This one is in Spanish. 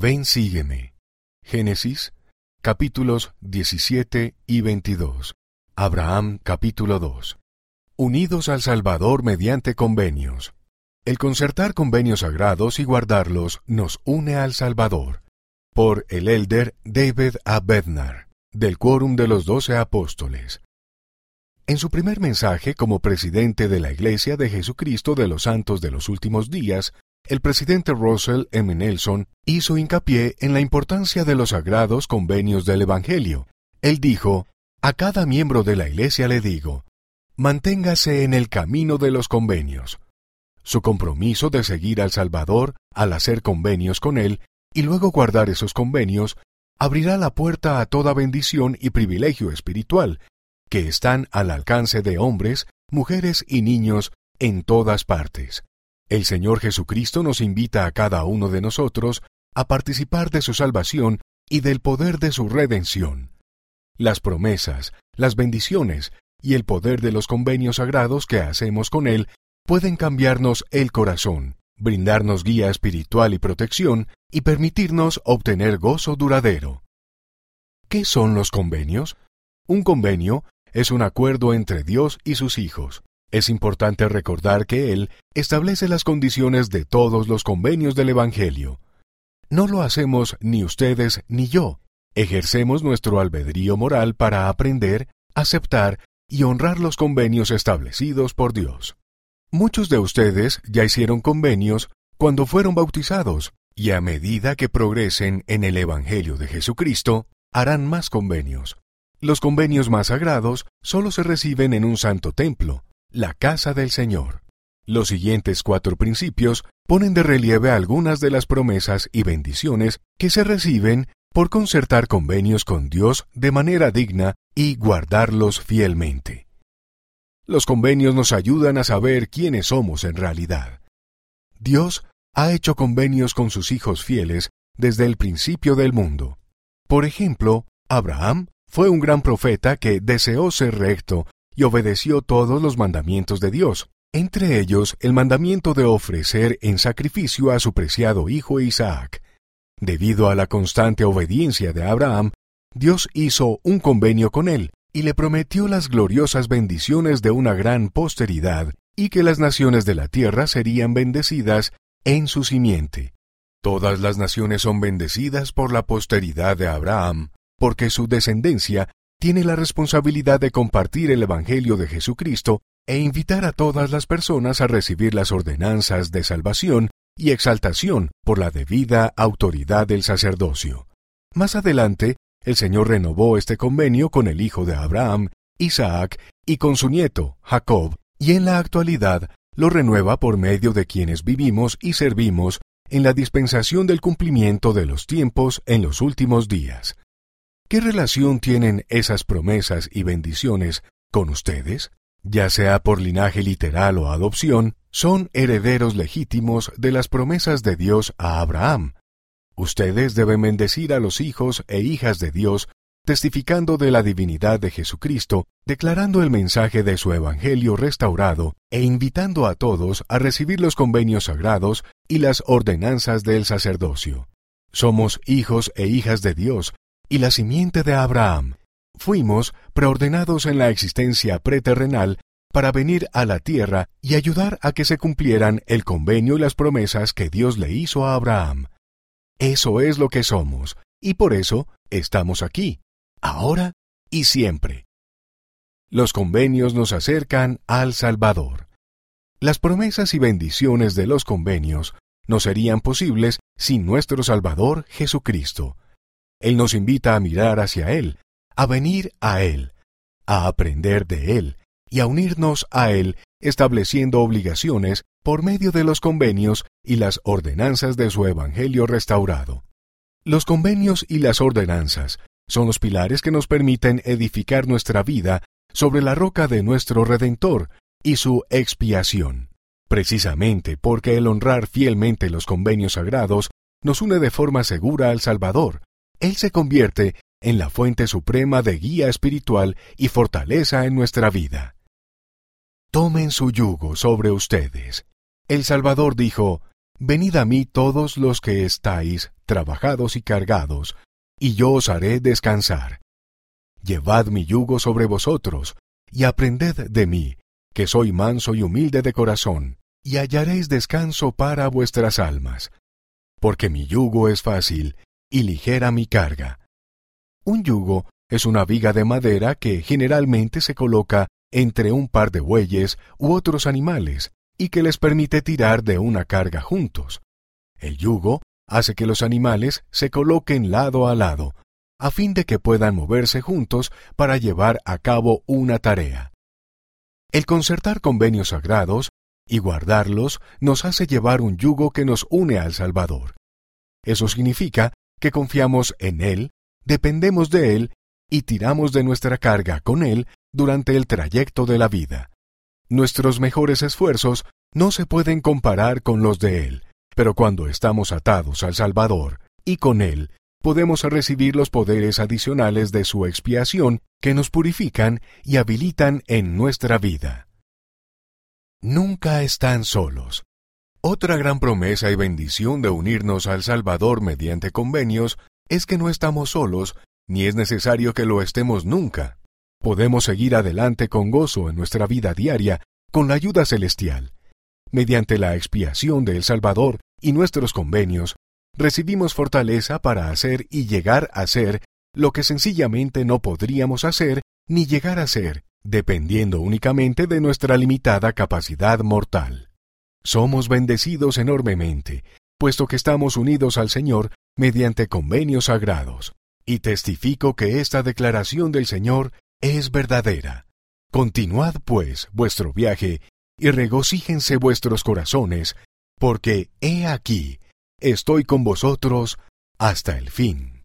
Ven, sígueme. Génesis, capítulos 17 y 22. Abraham, capítulo 2. Unidos al Salvador mediante convenios. El concertar convenios sagrados y guardarlos nos une al Salvador. Por el elder David A. Bednar, del Quórum de los Doce Apóstoles. En su primer mensaje como presidente de la Iglesia de Jesucristo de los Santos de los Últimos Días, el presidente Russell M. Nelson hizo hincapié en la importancia de los sagrados convenios del Evangelio. Él dijo, A cada miembro de la Iglesia le digo, manténgase en el camino de los convenios. Su compromiso de seguir al Salvador al hacer convenios con Él y luego guardar esos convenios abrirá la puerta a toda bendición y privilegio espiritual que están al alcance de hombres, mujeres y niños en todas partes. El Señor Jesucristo nos invita a cada uno de nosotros a participar de su salvación y del poder de su redención. Las promesas, las bendiciones y el poder de los convenios sagrados que hacemos con Él pueden cambiarnos el corazón, brindarnos guía espiritual y protección y permitirnos obtener gozo duradero. ¿Qué son los convenios? Un convenio es un acuerdo entre Dios y sus hijos. Es importante recordar que Él establece las condiciones de todos los convenios del Evangelio. No lo hacemos ni ustedes ni yo. Ejercemos nuestro albedrío moral para aprender, aceptar y honrar los convenios establecidos por Dios. Muchos de ustedes ya hicieron convenios cuando fueron bautizados, y a medida que progresen en el Evangelio de Jesucristo, harán más convenios. Los convenios más sagrados solo se reciben en un santo templo, la casa del Señor. Los siguientes cuatro principios ponen de relieve algunas de las promesas y bendiciones que se reciben por concertar convenios con Dios de manera digna y guardarlos fielmente. Los convenios nos ayudan a saber quiénes somos en realidad. Dios ha hecho convenios con sus hijos fieles desde el principio del mundo. Por ejemplo, Abraham fue un gran profeta que deseó ser recto y obedeció todos los mandamientos de Dios, entre ellos el mandamiento de ofrecer en sacrificio a su preciado hijo Isaac. Debido a la constante obediencia de Abraham, Dios hizo un convenio con él y le prometió las gloriosas bendiciones de una gran posteridad y que las naciones de la tierra serían bendecidas en su simiente. Todas las naciones son bendecidas por la posteridad de Abraham, porque su descendencia tiene la responsabilidad de compartir el Evangelio de Jesucristo e invitar a todas las personas a recibir las ordenanzas de salvación y exaltación por la debida autoridad del sacerdocio. Más adelante, el Señor renovó este convenio con el hijo de Abraham, Isaac, y con su nieto, Jacob, y en la actualidad lo renueva por medio de quienes vivimos y servimos en la dispensación del cumplimiento de los tiempos en los últimos días. ¿Qué relación tienen esas promesas y bendiciones con ustedes? Ya sea por linaje literal o adopción, son herederos legítimos de las promesas de Dios a Abraham. Ustedes deben bendecir a los hijos e hijas de Dios, testificando de la divinidad de Jesucristo, declarando el mensaje de su Evangelio restaurado e invitando a todos a recibir los convenios sagrados y las ordenanzas del sacerdocio. Somos hijos e hijas de Dios y la simiente de Abraham. Fuimos preordenados en la existencia preterrenal para venir a la tierra y ayudar a que se cumplieran el convenio y las promesas que Dios le hizo a Abraham. Eso es lo que somos, y por eso estamos aquí, ahora y siempre. Los convenios nos acercan al Salvador. Las promesas y bendiciones de los convenios no serían posibles sin nuestro Salvador Jesucristo. Él nos invita a mirar hacia Él, a venir a Él, a aprender de Él y a unirnos a Él, estableciendo obligaciones por medio de los convenios y las ordenanzas de su Evangelio restaurado. Los convenios y las ordenanzas son los pilares que nos permiten edificar nuestra vida sobre la roca de nuestro Redentor y su expiación. Precisamente porque el honrar fielmente los convenios sagrados nos une de forma segura al Salvador, él se convierte en la fuente suprema de guía espiritual y fortaleza en nuestra vida. Tomen su yugo sobre ustedes. El Salvador dijo, Venid a mí todos los que estáis trabajados y cargados, y yo os haré descansar. Llevad mi yugo sobre vosotros, y aprended de mí, que soy manso y humilde de corazón, y hallaréis descanso para vuestras almas. Porque mi yugo es fácil, y ligera mi carga. Un yugo es una viga de madera que generalmente se coloca entre un par de bueyes u otros animales y que les permite tirar de una carga juntos. El yugo hace que los animales se coloquen lado a lado, a fin de que puedan moverse juntos para llevar a cabo una tarea. El concertar convenios sagrados y guardarlos nos hace llevar un yugo que nos une al Salvador. Eso significa que confiamos en Él, dependemos de Él y tiramos de nuestra carga con Él durante el trayecto de la vida. Nuestros mejores esfuerzos no se pueden comparar con los de Él, pero cuando estamos atados al Salvador y con Él, podemos recibir los poderes adicionales de su expiación que nos purifican y habilitan en nuestra vida. Nunca están solos. Otra gran promesa y bendición de unirnos al Salvador mediante convenios es que no estamos solos, ni es necesario que lo estemos nunca. Podemos seguir adelante con gozo en nuestra vida diaria con la ayuda celestial. Mediante la expiación del Salvador y nuestros convenios, recibimos fortaleza para hacer y llegar a ser lo que sencillamente no podríamos hacer ni llegar a ser, dependiendo únicamente de nuestra limitada capacidad mortal. Somos bendecidos enormemente, puesto que estamos unidos al Señor mediante convenios sagrados, y testifico que esta declaración del Señor es verdadera. Continuad, pues, vuestro viaje, y regocíjense vuestros corazones, porque he aquí, estoy con vosotros hasta el fin.